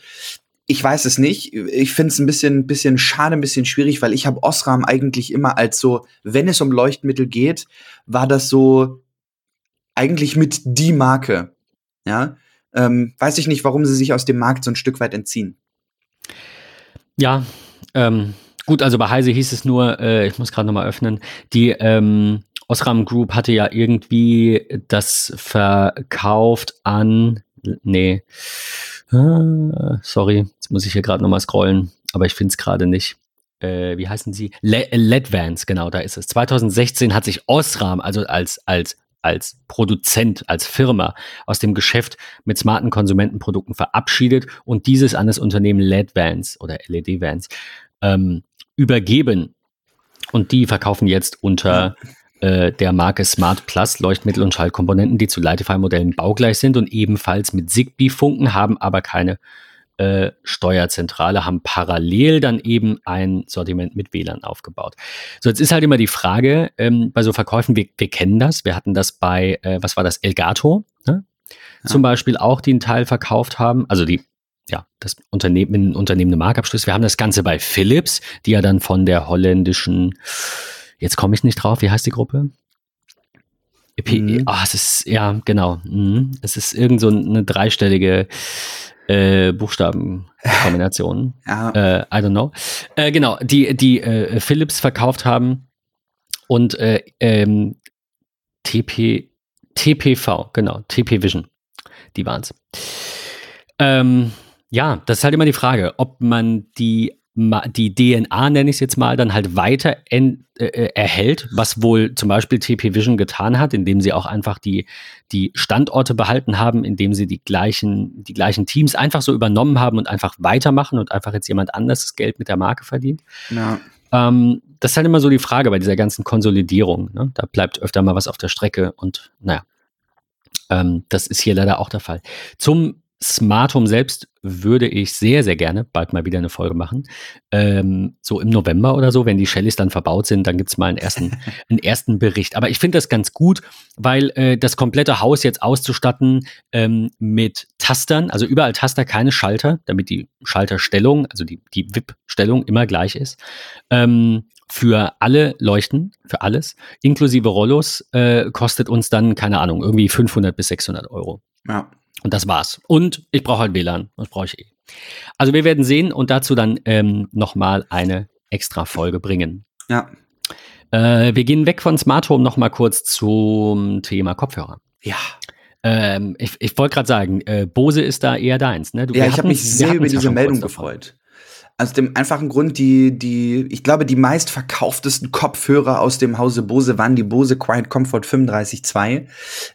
Ich weiß es nicht. Ich finde es ein bisschen, bisschen schade, ein bisschen schwierig, weil ich habe Osram eigentlich immer als so, wenn es um Leuchtmittel geht, war das so eigentlich mit die Marke. Ja, ähm, weiß ich nicht, warum sie sich aus dem Markt so ein Stück weit entziehen. Ja, ähm, gut, also bei Heise hieß es nur, äh, ich muss gerade nochmal öffnen, die ähm, Osram Group hatte ja irgendwie das verkauft an, nee, ah, sorry, jetzt muss ich hier gerade nochmal scrollen, aber ich finde es gerade nicht. Äh, wie heißen sie? Le Ledvance, genau, da ist es. 2016 hat sich Osram, also als, als, als Produzent, als Firma aus dem Geschäft mit smarten Konsumentenprodukten verabschiedet und dieses an das Unternehmen Ledvance oder LED Vance ähm, übergeben. Und die verkaufen jetzt unter äh, der Marke Smart Plus Leuchtmittel und Schaltkomponenten, die zu Lightify-Modellen baugleich sind und ebenfalls mit Zigbee funken, haben aber keine äh, Steuerzentrale, haben parallel dann eben ein Sortiment mit WLAN aufgebaut. So, jetzt ist halt immer die Frage, ähm, bei so Verkäufen, wir, wir kennen das, wir hatten das bei, äh, was war das, Elgato, ne? Ja. zum Beispiel auch, die einen Teil verkauft haben, also die ja, das Unternehmen, Unternehmen eine Markabschluss. Wir haben das Ganze bei Philips, die ja dann von der holländischen, jetzt komme ich nicht drauf, wie heißt die Gruppe? EP, Mhm. ah, es ist, ja, genau. Mhm. Es ist irgend so eine dreistellige äh, Buchstabenkombination. Ja, äh, I don't know. Äh, genau, die, die äh, Philips verkauft haben und äh, ähm, TP, TPV, genau, TP Vision, die waren's. Ähm, ja, das ist halt immer die Frage, ob man die die DNA, nenne ich es jetzt mal, dann halt weiter en, äh, äh erhält, was wohl zum Beispiel TP Vision getan hat, indem sie auch einfach die, die Standorte behalten haben, indem sie die gleichen, die gleichen Teams einfach so übernommen haben und einfach weitermachen und einfach jetzt jemand anders das Geld mit der Marke verdient. Ja. Ähm, das ist halt immer so die Frage bei dieser ganzen Konsolidierung. Ne? Da bleibt öfter mal was auf der Strecke und naja, ähm, das ist hier leider auch der Fall. Zum Smart Home selbst würde ich sehr, sehr gerne bald mal wieder eine Folge machen. Ähm, so im November oder so, wenn die Shellys dann verbaut sind, dann gibt es mal einen ersten, einen ersten Bericht. Aber ich finde das ganz gut, weil äh, das komplette Haus jetzt auszustatten ähm, mit Tastern, also überall Taster, keine Schalter, damit die Schalterstellung, also die, die WIP-Stellung immer gleich ist. Ähm, für alle Leuchten, für alles, inklusive Rollos, äh, kostet uns dann, keine Ahnung, irgendwie 500 bis 600 Euro. Ja. Und das war's. Und ich brauche halt WLAN. Das brauche ich eh. Also wir werden sehen und dazu dann ähm, nochmal eine extra Folge bringen. Ja. Äh, wir gehen weg von Smart Home nochmal kurz zum Thema Kopfhörer. Ja. Ähm, ich ich wollte gerade sagen, äh, Bose ist da eher deins, ne? Du, ja, ich habe mich sehr über diese Meldung gefreut. Aus dem einfachen Grund, die, die, ich glaube, die meistverkauftesten Kopfhörer aus dem Hause Bose waren die Bose Quiet Comfort 35.2,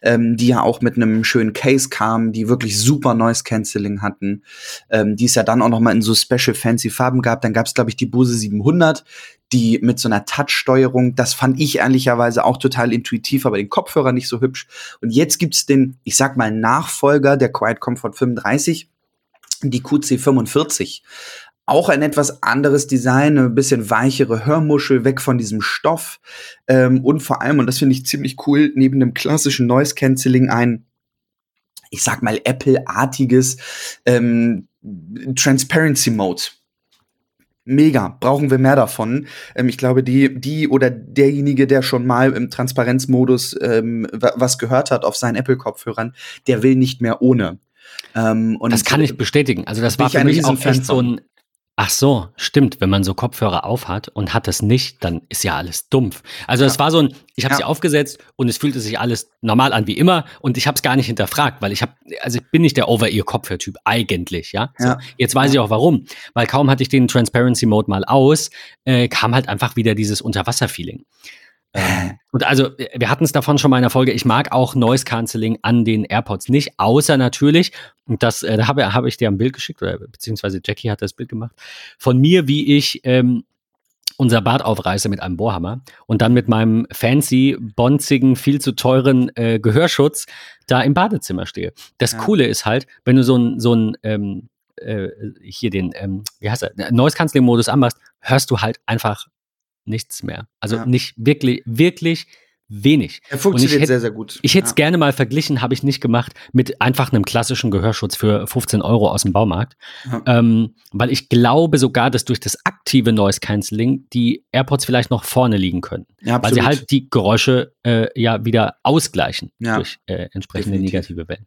ähm, die ja auch mit einem schönen Case kamen, die wirklich super Noise Cancelling hatten, ähm, die es ja dann auch noch mal in so Special Fancy Farben gab. Dann gab es, glaube ich, die Bose 700, die mit so einer Touch-Steuerung, das fand ich ehrlicherweise auch total intuitiv, aber den Kopfhörer nicht so hübsch. Und jetzt gibt's den, ich sag mal, Nachfolger der Quiet Comfort 35, die QC45 auch ein etwas anderes Design, ein bisschen weichere Hörmuschel, weg von diesem Stoff. Ähm, und vor allem, und das finde ich ziemlich cool, neben dem klassischen Noise Cancelling ein, ich sag mal, Apple-artiges ähm, Transparency Mode. Mega, brauchen wir mehr davon. Ähm, ich glaube, die, die oder derjenige, der schon mal im Transparenzmodus ähm, was gehört hat auf seinen Apple-Kopfhörern, der will nicht mehr ohne. Ähm, das kann ich bestätigen. Also das war für mich auch echt so ein, Ach so, stimmt. Wenn man so Kopfhörer aufhat und hat es nicht, dann ist ja alles dumpf. Also es war so ein, ich habe ja. sie aufgesetzt und es fühlte sich alles normal an wie immer und ich habe es gar nicht hinterfragt, weil ich habe, also ich bin nicht der Over-Ear-Kopfhörtyp eigentlich, ja. So, ja. Jetzt weiß ich auch warum, weil kaum hatte ich den Transparency Mode mal aus, äh, kam halt einfach wieder dieses Unterwasser-Feeling. Ähm, und also, wir hatten es davon schon mal in der Folge, ich mag auch Noise Cancelling an den AirPods nicht, außer natürlich, und das, äh, da habe hab ich dir ein Bild geschickt, oder beziehungsweise Jackie hat das Bild gemacht, von mir, wie ich ähm, unser Bad aufreiße mit einem Bohrhammer und dann mit meinem fancy, bonzigen, viel zu teuren äh, Gehörschutz da im Badezimmer stehe. Das ja. Coole ist halt, wenn du so ein, so ein ähm, äh, hier den, ähm, wie heißt er, Noise Cancelling Modus anmachst, hörst du halt einfach nichts mehr. Also ja. nicht wirklich, wirklich wenig. Er funktioniert hätt, sehr, sehr gut. Ich hätte es ja. gerne mal verglichen, habe ich nicht gemacht, mit einfach einem klassischen Gehörschutz für 15 Euro aus dem Baumarkt. Ja. Ähm, weil ich glaube sogar, dass durch das aktive Noise Cancelling die AirPods vielleicht noch vorne liegen könnten. Ja, weil sie halt die Geräusche äh, ja wieder ausgleichen durch äh, entsprechende Definitiv. negative Wellen.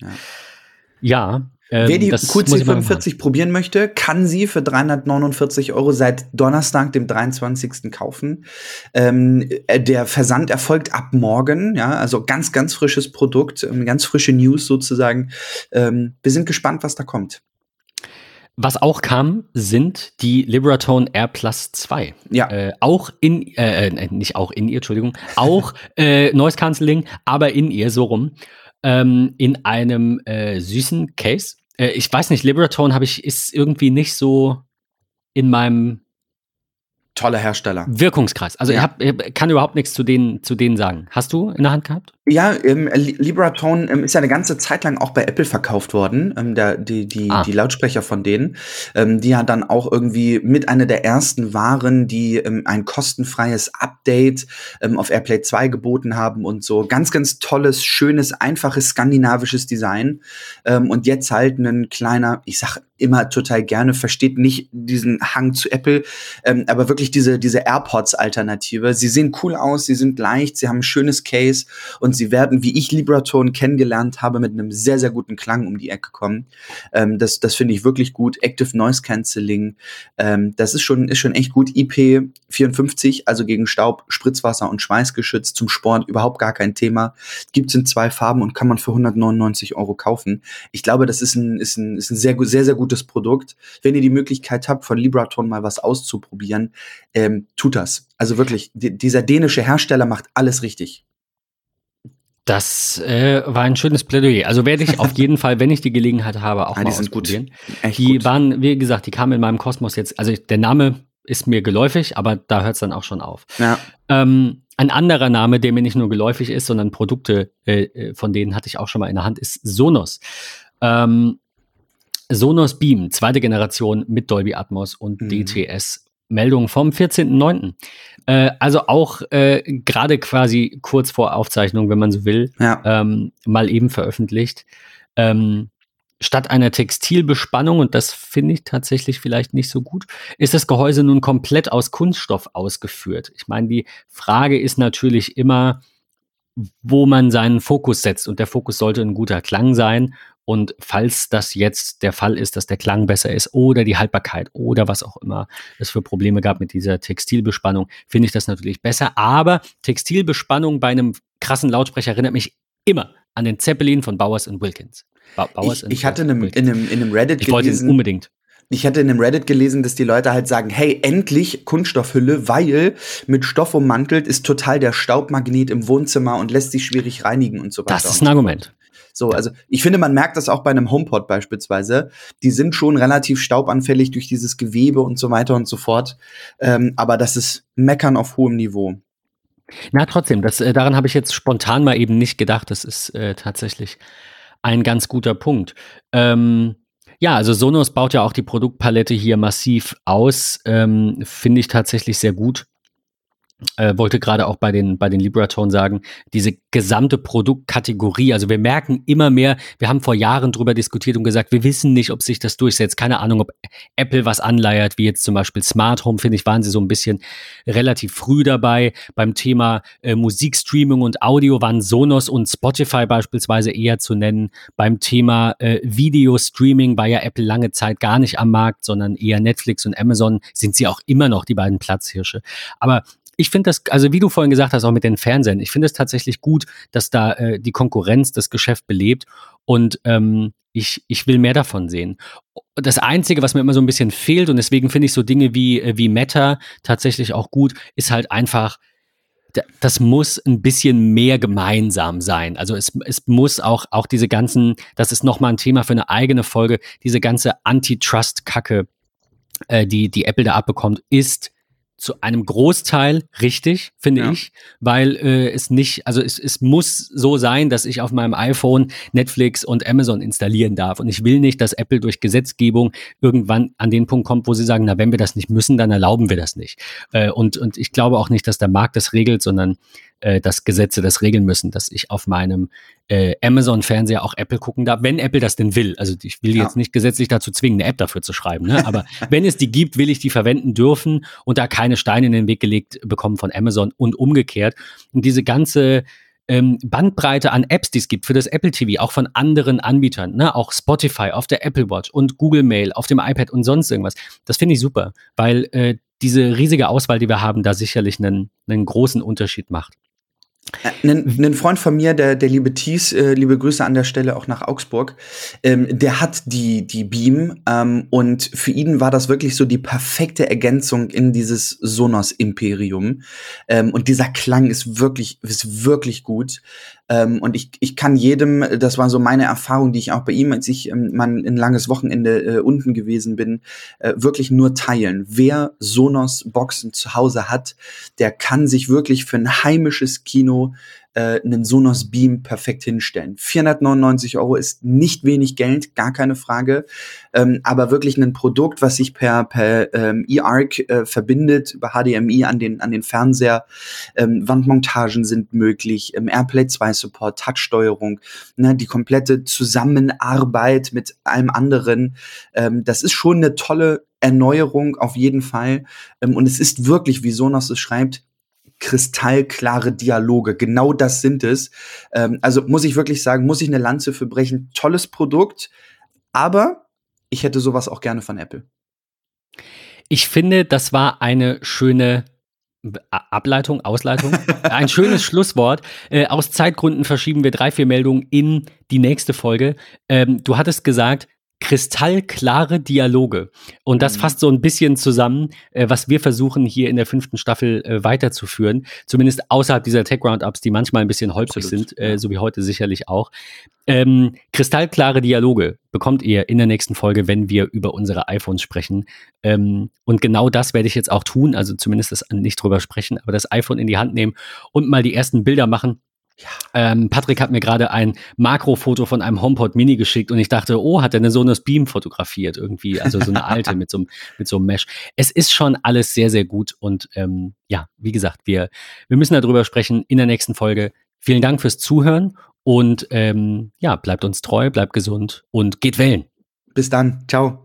Ja, ähm, Wer die QC45 probieren möchte, kann sie für 349 Euro seit Donnerstag, dem 23. kaufen. Ähm, äh, der Versand erfolgt ab morgen, ja, also ganz, ganz frisches Produkt, ähm, ganz frische News sozusagen. Ähm, wir sind gespannt, was da kommt. Was auch kam, sind die Liberatone Air Plus 2. Ja. Äh, auch in, äh, äh, nicht auch in ihr, Entschuldigung, auch äh, Noise Cancelling, aber in ihr so rum ähm, in einem äh, süßen Case. Äh, ich weiß nicht, Liberatone habe ich, ist irgendwie nicht so in meinem toller Hersteller. Wirkungskreis. Also ja. ich, hab, ich kann überhaupt nichts zu denen, zu denen sagen. Hast du in der Hand gehabt? Ja, ähm, Libratone ähm, ist ja eine ganze Zeit lang auch bei Apple verkauft worden, ähm, der, die, die, ah. die Lautsprecher von denen, ähm, die ja dann auch irgendwie mit einer der ersten waren, die ähm, ein kostenfreies Update ähm, auf AirPlay 2 geboten haben und so. Ganz, ganz tolles, schönes, einfaches skandinavisches Design. Ähm, und jetzt halt ein kleiner, ich sag immer total gerne, versteht nicht diesen Hang zu Apple, ähm, aber wirklich diese, diese AirPods-Alternative. Sie sehen cool aus, sie sind leicht, sie haben ein schönes Case und sie werden, wie ich Libraton kennengelernt habe, mit einem sehr, sehr guten Klang um die Ecke kommen. Ähm, das das finde ich wirklich gut. Active Noise Cancelling, ähm, das ist schon, ist schon echt gut. IP54, also gegen Staub, Spritzwasser und Schweiß geschützt, zum Sport überhaupt gar kein Thema. Gibt es in zwei Farben und kann man für 199 Euro kaufen. Ich glaube, das ist ein, ist ein, ist ein sehr, sehr, sehr gutes Produkt. Wenn ihr die Möglichkeit habt, von Libraton mal was auszuprobieren, ähm, tut das. Also wirklich, dieser dänische Hersteller macht alles richtig. Das äh, war ein schönes Plädoyer. Also werde ich auf jeden Fall, wenn ich die Gelegenheit habe, auch ja, mal die sind ausprobieren. Gut. die gut. waren, wie gesagt, die kamen in meinem Kosmos jetzt. Also der Name ist mir geläufig, aber da hört es dann auch schon auf. Ja. Ähm, ein anderer Name, der mir nicht nur geläufig ist, sondern Produkte, äh, äh, von denen hatte ich auch schon mal in der Hand, ist Sonos. Ähm, Sonos Beam, zweite Generation mit Dolby Atmos und mhm. DTS. Meldung vom 14.09. Äh, also auch äh, gerade quasi kurz vor Aufzeichnung, wenn man so will, ja. ähm, mal eben veröffentlicht. Ähm, statt einer Textilbespannung, und das finde ich tatsächlich vielleicht nicht so gut, ist das Gehäuse nun komplett aus Kunststoff ausgeführt. Ich meine, die Frage ist natürlich immer, wo man seinen Fokus setzt. Und der Fokus sollte ein guter Klang sein. Und falls das jetzt der Fall ist, dass der Klang besser ist oder die Haltbarkeit oder was auch immer es für Probleme gab mit dieser Textilbespannung, finde ich das natürlich besser. Aber Textilbespannung bei einem krassen Lautsprecher erinnert mich immer an den Zeppelin von Bowers und Wilkins. Ba Bowers ich, ich hatte in einem, in, einem, in einem Reddit ich gelesen. unbedingt. Ich hatte in einem Reddit gelesen, dass die Leute halt sagen, hey, endlich Kunststoffhülle, weil mit Stoff ummantelt ist total der Staubmagnet im Wohnzimmer und lässt sich schwierig reinigen und so weiter. Das ist ein Argument. So, also ich finde, man merkt das auch bei einem HomePod beispielsweise. Die sind schon relativ staubanfällig durch dieses Gewebe und so weiter und so fort. Ähm, aber das ist Meckern auf hohem Niveau. Na, trotzdem, das, äh, daran habe ich jetzt spontan mal eben nicht gedacht. Das ist äh, tatsächlich ein ganz guter Punkt. Ähm, ja, also Sonos baut ja auch die Produktpalette hier massiv aus. Ähm, Finde ich tatsächlich sehr gut äh, wollte gerade auch bei den, bei den Liberaton sagen, diese gesamte Produktkategorie, also wir merken immer mehr, wir haben vor Jahren drüber diskutiert und gesagt, wir wissen nicht, ob sich das durchsetzt. Keine Ahnung, ob Apple was anleiert, wie jetzt zum Beispiel Smart Home, finde ich, waren sie so ein bisschen relativ früh dabei. Beim Thema äh, Musikstreaming und Audio waren Sonos und Spotify beispielsweise eher zu nennen. Beim Thema äh, Videostreaming war ja Apple lange Zeit gar nicht am Markt, sondern eher Netflix und Amazon sind sie auch immer noch die beiden Platzhirsche. Aber ich finde das, also wie du vorhin gesagt hast, auch mit den Fernsehen, ich finde es tatsächlich gut, dass da äh, die Konkurrenz das Geschäft belebt und ähm, ich, ich will mehr davon sehen. Das Einzige, was mir immer so ein bisschen fehlt und deswegen finde ich so Dinge wie, äh, wie Meta tatsächlich auch gut, ist halt einfach, das muss ein bisschen mehr gemeinsam sein. Also es, es muss auch, auch diese ganzen, das ist nochmal ein Thema für eine eigene Folge, diese ganze Antitrust-Kacke, äh, die, die Apple da abbekommt, ist zu einem Großteil richtig, finde ja. ich, weil äh, es nicht, also es, es muss so sein, dass ich auf meinem iPhone Netflix und Amazon installieren darf. Und ich will nicht, dass Apple durch Gesetzgebung irgendwann an den Punkt kommt, wo sie sagen, na, wenn wir das nicht müssen, dann erlauben wir das nicht. Äh, und, und ich glaube auch nicht, dass der Markt das regelt, sondern äh, dass Gesetze das regeln müssen, dass ich auf meinem äh, Amazon-Fernseher auch Apple gucken darf, wenn Apple das denn will. Also ich will ja. jetzt nicht gesetzlich dazu zwingen, eine App dafür zu schreiben, ne? aber wenn es die gibt, will ich die verwenden dürfen und da keine Steine in den Weg gelegt bekommen von Amazon und umgekehrt. Und diese ganze ähm, Bandbreite an Apps, die es gibt für das Apple TV, auch von anderen Anbietern, ne? auch Spotify auf der Apple Watch und Google Mail auf dem iPad und sonst irgendwas. Das finde ich super, weil äh, diese riesige Auswahl, die wir haben, da sicherlich einen, einen großen Unterschied macht. Ein, ein Freund von mir, der, der liebe Thies, äh, liebe Grüße an der Stelle auch nach Augsburg, ähm, der hat die, die Beam ähm, und für ihn war das wirklich so die perfekte Ergänzung in dieses Sonos-Imperium. Ähm, und dieser Klang ist wirklich, ist wirklich gut. Ähm, und ich, ich kann jedem, das war so meine Erfahrung, die ich auch bei ihm, als ich ähm, mal ein langes Wochenende äh, unten gewesen bin, äh, wirklich nur teilen. Wer Sonos Boxen zu Hause hat, der kann sich wirklich für ein heimisches Kino äh, einen Sonos Beam perfekt hinstellen. 499 Euro ist nicht wenig Geld, gar keine Frage, ähm, aber wirklich ein Produkt, was sich per, per ähm, eARC äh, verbindet, über HDMI an den, an den Fernseher. Ähm, Wandmontagen sind möglich, ähm, AirPlay 2 Support, Touchsteuerung, ne, die komplette Zusammenarbeit mit allem anderen. Ähm, das ist schon eine tolle Erneuerung auf jeden Fall. Ähm, und es ist wirklich, wie Sonos es schreibt, kristallklare Dialoge. Genau das sind es. Ähm, also muss ich wirklich sagen, muss ich eine Lanze für brechen. Tolles Produkt, aber ich hätte sowas auch gerne von Apple. Ich finde, das war eine schöne Ableitung, Ausleitung, ein schönes Schlusswort. Äh, aus Zeitgründen verschieben wir drei, vier Meldungen in die nächste Folge. Ähm, du hattest gesagt, kristallklare Dialoge. Und das Mhm. fasst so ein bisschen zusammen, äh, was wir versuchen hier in der fünften Staffel äh, weiterzuführen. Zumindest außerhalb dieser Tech-Roundups, die manchmal ein bisschen holprig Absolut, sind, äh, ja. so wie heute sicherlich auch. Ähm, kristallklare Dialoge bekommt ihr in der nächsten Folge, wenn wir über unsere iPhones sprechen. Ähm, und genau das werde ich jetzt auch tun, also zumindest das nicht drüber sprechen, aber das iPhone in die Hand nehmen und mal die ersten Bilder machen. Ähm, Patrick hat mir gerade ein Makrofoto von einem HomePod Mini geschickt und ich dachte, oh, hat er eine Sonos Beam fotografiert irgendwie, also so eine alte mit so, einem- mit so einem Mesh. Es ist schon alles sehr, sehr gut und ähm, ja, wie gesagt, wir, wir müssen darüber sprechen in der nächsten Folge. Vielen Dank fürs Zuhören und ähm, ja, bleibt uns treu, bleibt gesund und geht wählen. Bis dann. Ciao.